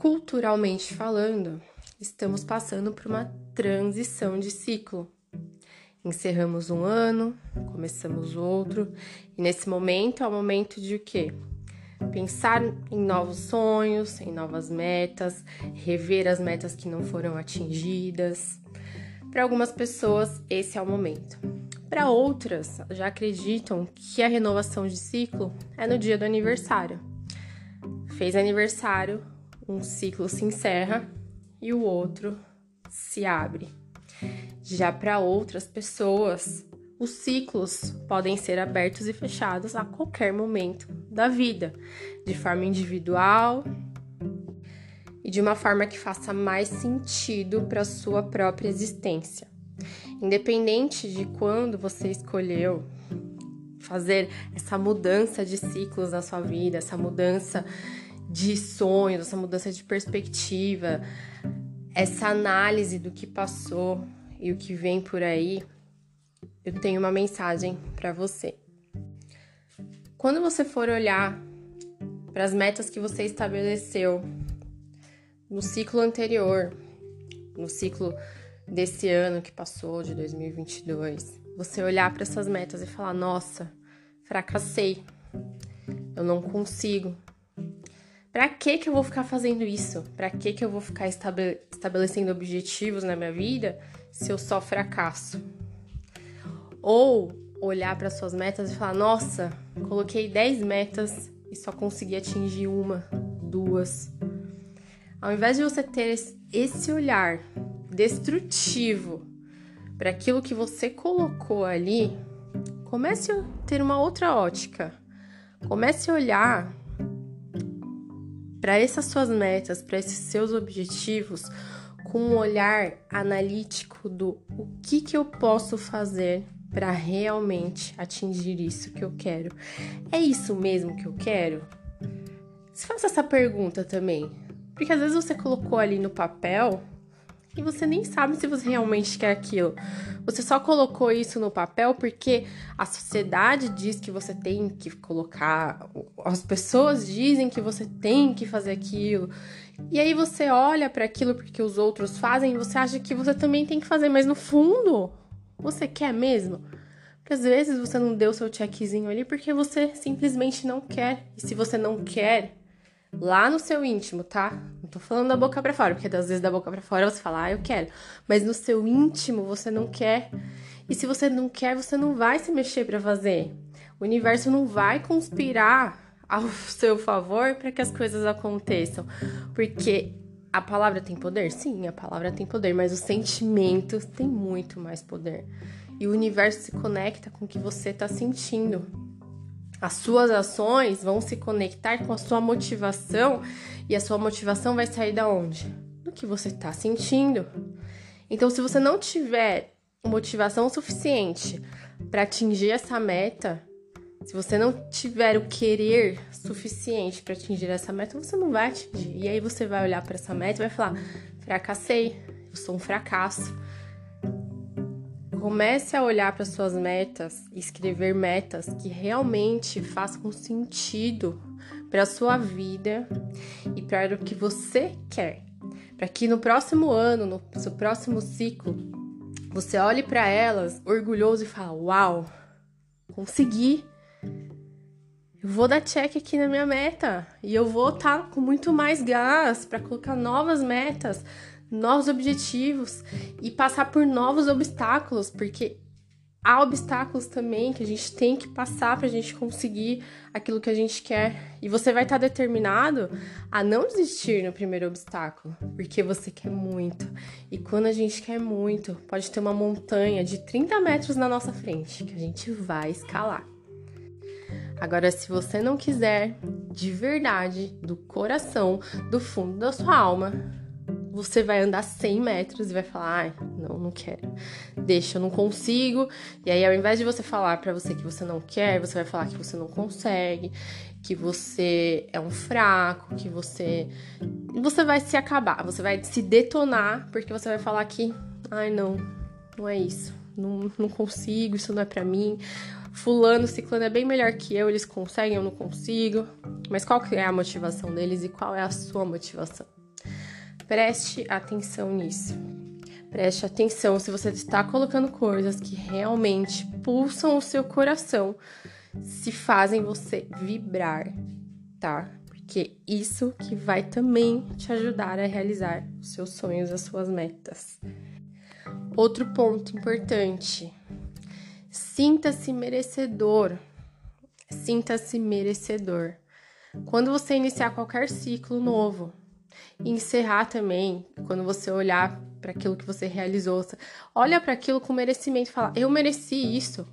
culturalmente falando, estamos passando por uma transição de ciclo. Encerramos um ano, começamos outro, e nesse momento é o momento de o quê? Pensar em novos sonhos, em novas metas, rever as metas que não foram atingidas. Para algumas pessoas, esse é o momento. Para outras, já acreditam que a renovação de ciclo é no dia do aniversário. Fez aniversário, um ciclo se encerra e o outro se abre. Já para outras pessoas, os ciclos podem ser abertos e fechados a qualquer momento da vida, de forma individual e de uma forma que faça mais sentido para sua própria existência. Independente de quando você escolheu fazer essa mudança de ciclos na sua vida, essa mudança de sonhos, essa mudança de perspectiva, essa análise do que passou e o que vem por aí, eu tenho uma mensagem para você. Quando você for olhar para as metas que você estabeleceu no ciclo anterior, no ciclo desse ano que passou, de 2022, você olhar para essas metas e falar: nossa, fracassei, eu não consigo, Pra que que eu vou ficar fazendo isso? Pra que que eu vou ficar estabelecendo objetivos na minha vida se eu só fracasso? Ou olhar para suas metas e falar: "Nossa, coloquei 10 metas e só consegui atingir uma, duas". Ao invés de você ter esse olhar destrutivo para aquilo que você colocou ali, comece a ter uma outra ótica. Comece a olhar para essas suas metas, para esses seus objetivos, com um olhar analítico do o que, que eu posso fazer para realmente atingir isso que eu quero. É isso mesmo que eu quero? Se faça essa pergunta também, porque às vezes você colocou ali no papel e você nem sabe se você realmente quer aquilo. Você só colocou isso no papel porque a sociedade diz que você tem que colocar, as pessoas dizem que você tem que fazer aquilo. E aí você olha para aquilo porque os outros fazem e você acha que você também tem que fazer, mas no fundo, você quer mesmo? Porque às vezes você não deu seu checkzinho ali porque você simplesmente não quer. E se você não quer, lá no seu íntimo, tá? Não tô falando da boca para fora, porque às vezes da boca para fora você fala, ah, eu quero. Mas no seu íntimo você não quer. E se você não quer, você não vai se mexer para fazer. O universo não vai conspirar ao seu favor para que as coisas aconteçam. Porque a palavra tem poder? Sim, a palavra tem poder, mas os sentimentos têm muito mais poder. E o universo se conecta com o que você está sentindo. As suas ações vão se conectar com a sua motivação e a sua motivação vai sair da onde? Do que você está sentindo. Então, se você não tiver motivação suficiente para atingir essa meta, se você não tiver o querer suficiente para atingir essa meta, você não vai atingir. E aí você vai olhar para essa meta e vai falar: fracassei, eu sou um fracasso. Comece a olhar para suas metas escrever metas que realmente façam sentido para sua vida e para o que você quer. Para que no próximo ano, no seu próximo ciclo, você olhe para elas orgulhoso e fale: "Uau, consegui! Eu vou dar check aqui na minha meta e eu vou estar tá com muito mais gás para colocar novas metas, novos objetivos e passar por novos obstáculos, porque há obstáculos também que a gente tem que passar para a gente conseguir aquilo que a gente quer. E você vai estar determinado a não desistir no primeiro obstáculo, porque você quer muito. E quando a gente quer muito, pode ter uma montanha de 30 metros na nossa frente que a gente vai escalar. Agora, se você não quiser, de verdade, do coração, do fundo da sua alma, você vai andar 100 metros e vai falar: ai, não, não quero. Deixa, eu não consigo. E aí, ao invés de você falar para você que você não quer, você vai falar que você não consegue, que você é um fraco, que você. Você vai se acabar, você vai se detonar, porque você vai falar que, ai, não, não é isso. Não, não consigo, isso não é para mim. Fulano, ciclano é bem melhor que eu, eles conseguem, eu não consigo. Mas qual que é a motivação deles e qual é a sua motivação? Preste atenção nisso. Preste atenção se você está colocando coisas que realmente pulsam o seu coração, se fazem você vibrar, tá? Porque isso que vai também te ajudar a realizar os seus sonhos, as suas metas. Outro ponto importante: sinta-se merecedor. Sinta-se merecedor. Quando você iniciar qualquer ciclo novo, encerrar também, quando você olhar para aquilo que você realizou, olha para aquilo com merecimento, fala: "Eu mereci isso".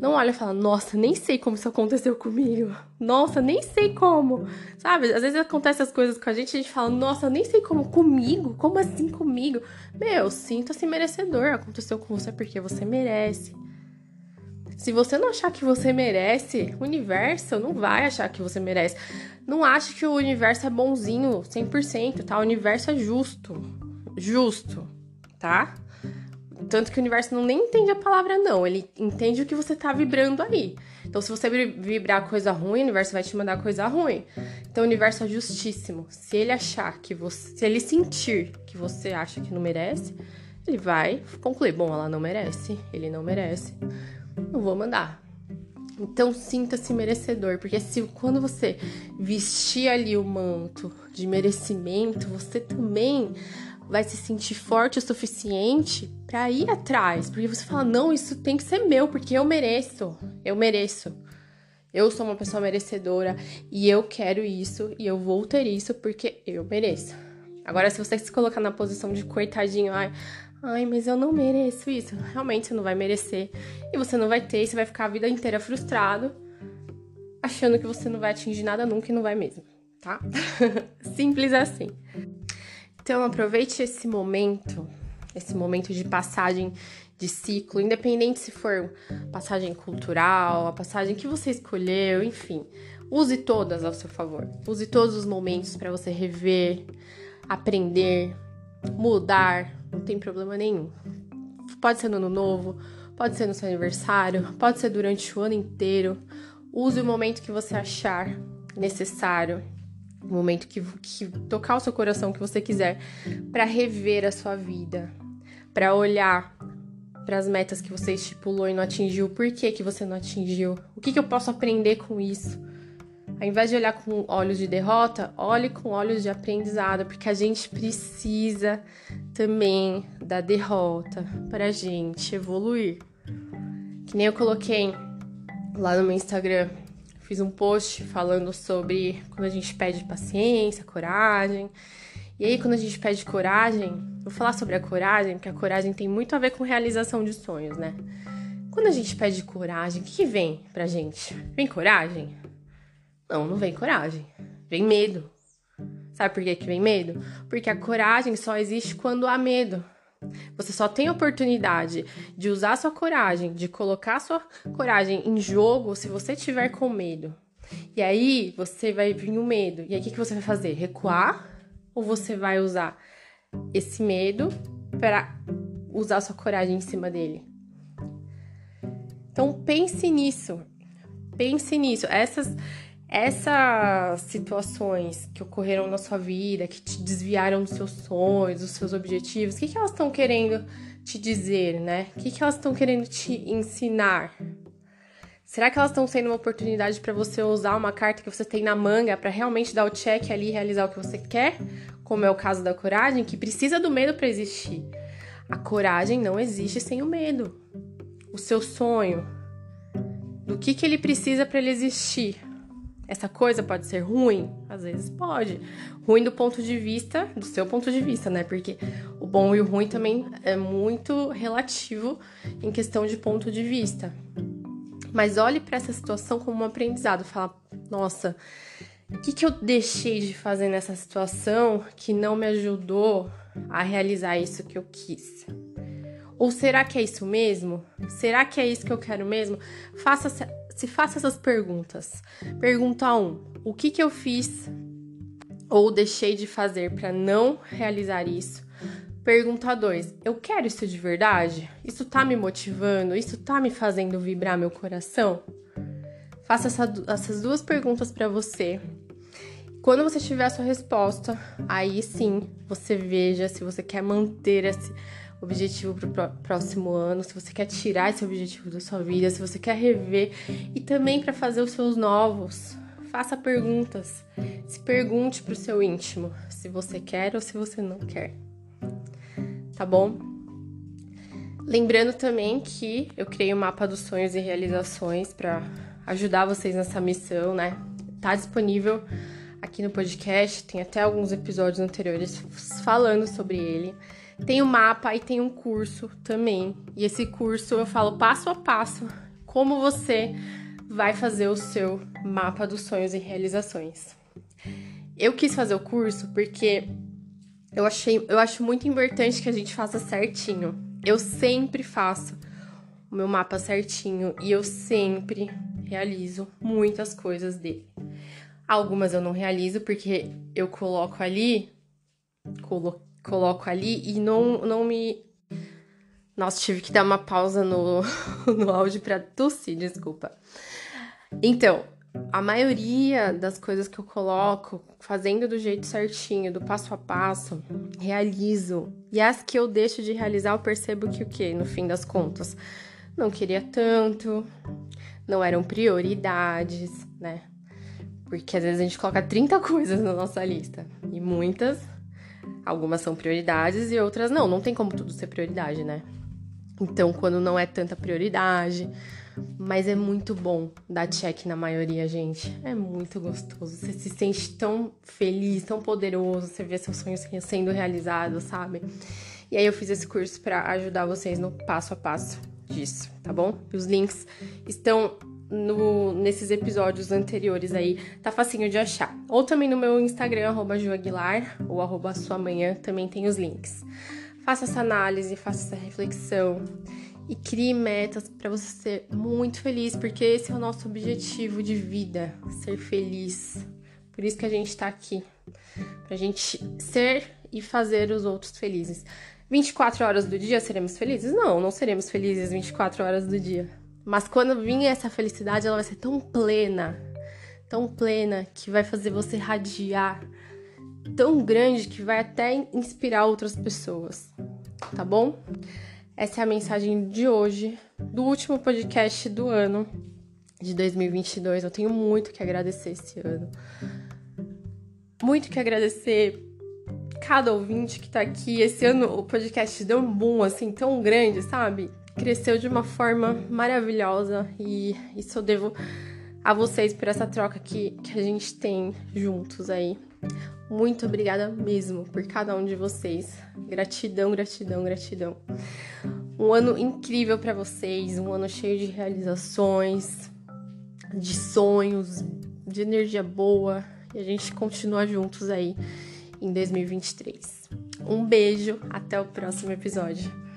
Não olha e fala: "Nossa, nem sei como isso aconteceu comigo". Nossa, nem sei como. Sabe? Às vezes acontecem as coisas com a gente, a gente fala: "Nossa, nem sei como comigo? Como assim comigo?". Meu, sinta-se merecedor. Aconteceu com você porque você merece. Se você não achar que você merece, o universo não vai achar que você merece. Não ache que o universo é bonzinho 100%, tá? O universo é justo. Justo, tá? Tanto que o universo não nem entende a palavra não, ele entende o que você tá vibrando aí. Então, se você vibrar coisa ruim, o universo vai te mandar coisa ruim. Então, o universo é justíssimo. Se ele achar que você. Se ele sentir que você acha que não merece, ele vai concluir: bom, ela não merece, ele não merece não vou mandar. Então sinta-se merecedor, porque se quando você vestir ali o manto de merecimento, você também vai se sentir forte o suficiente para ir atrás, porque você fala: "Não, isso tem que ser meu, porque eu mereço. Eu mereço. Eu sou uma pessoa merecedora e eu quero isso e eu vou ter isso porque eu mereço." Agora se você se colocar na posição de coitadinho, ai, Ai, mas eu não mereço isso. Realmente você não vai merecer. E você não vai ter, e você vai ficar a vida inteira frustrado, achando que você não vai atingir nada nunca e não vai mesmo, tá? Simples assim. Então aproveite esse momento, esse momento de passagem de ciclo, independente se for passagem cultural, a passagem que você escolheu, enfim. Use todas ao seu favor. Use todos os momentos para você rever, aprender, mudar, não tem problema nenhum. Pode ser no ano novo, pode ser no seu aniversário, pode ser durante o ano inteiro. Use o momento que você achar necessário, o momento que, que tocar o seu coração que você quiser, para rever a sua vida, para olhar para as metas que você estipulou e não atingiu, por que, que você não atingiu, o que, que eu posso aprender com isso. Ao invés de olhar com olhos de derrota, olhe com olhos de aprendizado, porque a gente precisa também da derrota para a gente evoluir. Que nem eu coloquei lá no meu Instagram, fiz um post falando sobre quando a gente pede paciência, coragem. E aí, quando a gente pede coragem, vou falar sobre a coragem, porque a coragem tem muito a ver com realização de sonhos, né? Quando a gente pede coragem, o que, que vem pra gente? Vem coragem? Não, não vem coragem. Vem medo. Sabe por que, que vem medo? Porque a coragem só existe quando há medo. Você só tem oportunidade de usar sua coragem, de colocar sua coragem em jogo se você tiver com medo. E aí você vai vir o medo. E aí o que, que você vai fazer? Recuar? Ou você vai usar esse medo para usar sua coragem em cima dele? Então pense nisso. Pense nisso. Essas essas situações que ocorreram na sua vida, que te desviaram dos seus sonhos, dos seus objetivos, o que, que elas estão querendo te dizer, né? O que, que elas estão querendo te ensinar? Será que elas estão sendo uma oportunidade para você usar uma carta que você tem na manga para realmente dar o check ali e realizar o que você quer? Como é o caso da coragem, que precisa do medo para existir. A coragem não existe sem o medo. O seu sonho, do que, que ele precisa para ele existir? Essa coisa pode ser ruim? Às vezes pode. Ruim do ponto de vista, do seu ponto de vista, né? Porque o bom e o ruim também é muito relativo em questão de ponto de vista. Mas olhe para essa situação como um aprendizado. Fala, nossa, o que, que eu deixei de fazer nessa situação que não me ajudou a realizar isso que eu quis? Ou será que é isso mesmo? Será que é isso que eu quero mesmo? Faça se faça essas perguntas. Pergunta 1: um, o que, que eu fiz ou deixei de fazer para não realizar isso? Pergunta 2: eu quero isso de verdade? Isso tá me motivando? Isso tá me fazendo vibrar meu coração? Faça essa, essas duas perguntas para você. quando você tiver a sua resposta, aí sim você veja se você quer manter esse objetivo para o próximo ano, se você quer tirar esse objetivo da sua vida, se você quer rever e também para fazer os seus novos. Faça perguntas. Se pergunte para o seu íntimo se você quer ou se você não quer. Tá bom? Lembrando também que eu criei o um mapa dos sonhos e realizações para ajudar vocês nessa missão, né? Tá disponível aqui no podcast, tem até alguns episódios anteriores falando sobre ele. Tem o um mapa e tem um curso também. E esse curso eu falo passo a passo como você vai fazer o seu mapa dos sonhos e realizações. Eu quis fazer o curso porque eu achei, eu acho muito importante que a gente faça certinho. Eu sempre faço o meu mapa certinho e eu sempre realizo muitas coisas dele. Algumas eu não realizo porque eu coloco ali, colo, coloco ali e não, não me. Nossa, tive que dar uma pausa no, no áudio para tossir, desculpa. Então, a maioria das coisas que eu coloco, fazendo do jeito certinho, do passo a passo, realizo. E as que eu deixo de realizar, eu percebo que o que, no fim das contas, não queria tanto, não eram prioridades, né? Porque às vezes a gente coloca 30 coisas na nossa lista. E muitas, algumas são prioridades e outras não. Não tem como tudo ser prioridade, né? Então, quando não é tanta prioridade, mas é muito bom dar check na maioria, gente. É muito gostoso. Você se sente tão feliz, tão poderoso. Você vê seus sonhos sendo realizados, sabe? E aí eu fiz esse curso para ajudar vocês no passo a passo disso, tá bom? E os links estão no, nesses episódios anteriores aí, tá facinho de achar. Ou também no meu Instagram, arroba Aguilar, ou arroba sua manhã, também tem os links. Faça essa análise, faça essa reflexão e crie metas para você ser muito feliz, porque esse é o nosso objetivo de vida, ser feliz. Por isso que a gente tá aqui, pra gente ser e fazer os outros felizes. 24 horas do dia seremos felizes? Não, não seremos felizes 24 horas do dia. Mas quando vir essa felicidade, ela vai ser tão plena, tão plena que vai fazer você radiar, tão grande que vai até inspirar outras pessoas. Tá bom? Essa é a mensagem de hoje, do último podcast do ano de 2022. Eu tenho muito que agradecer esse ano. Muito que agradecer cada ouvinte que tá aqui. Esse ano o podcast deu um boom assim tão grande, sabe? Cresceu de uma forma maravilhosa e isso eu devo a vocês por essa troca que, que a gente tem juntos aí. Muito obrigada mesmo por cada um de vocês. Gratidão, gratidão, gratidão. Um ano incrível para vocês, um ano cheio de realizações, de sonhos, de energia boa. E a gente continua juntos aí em 2023. Um beijo, até o próximo episódio.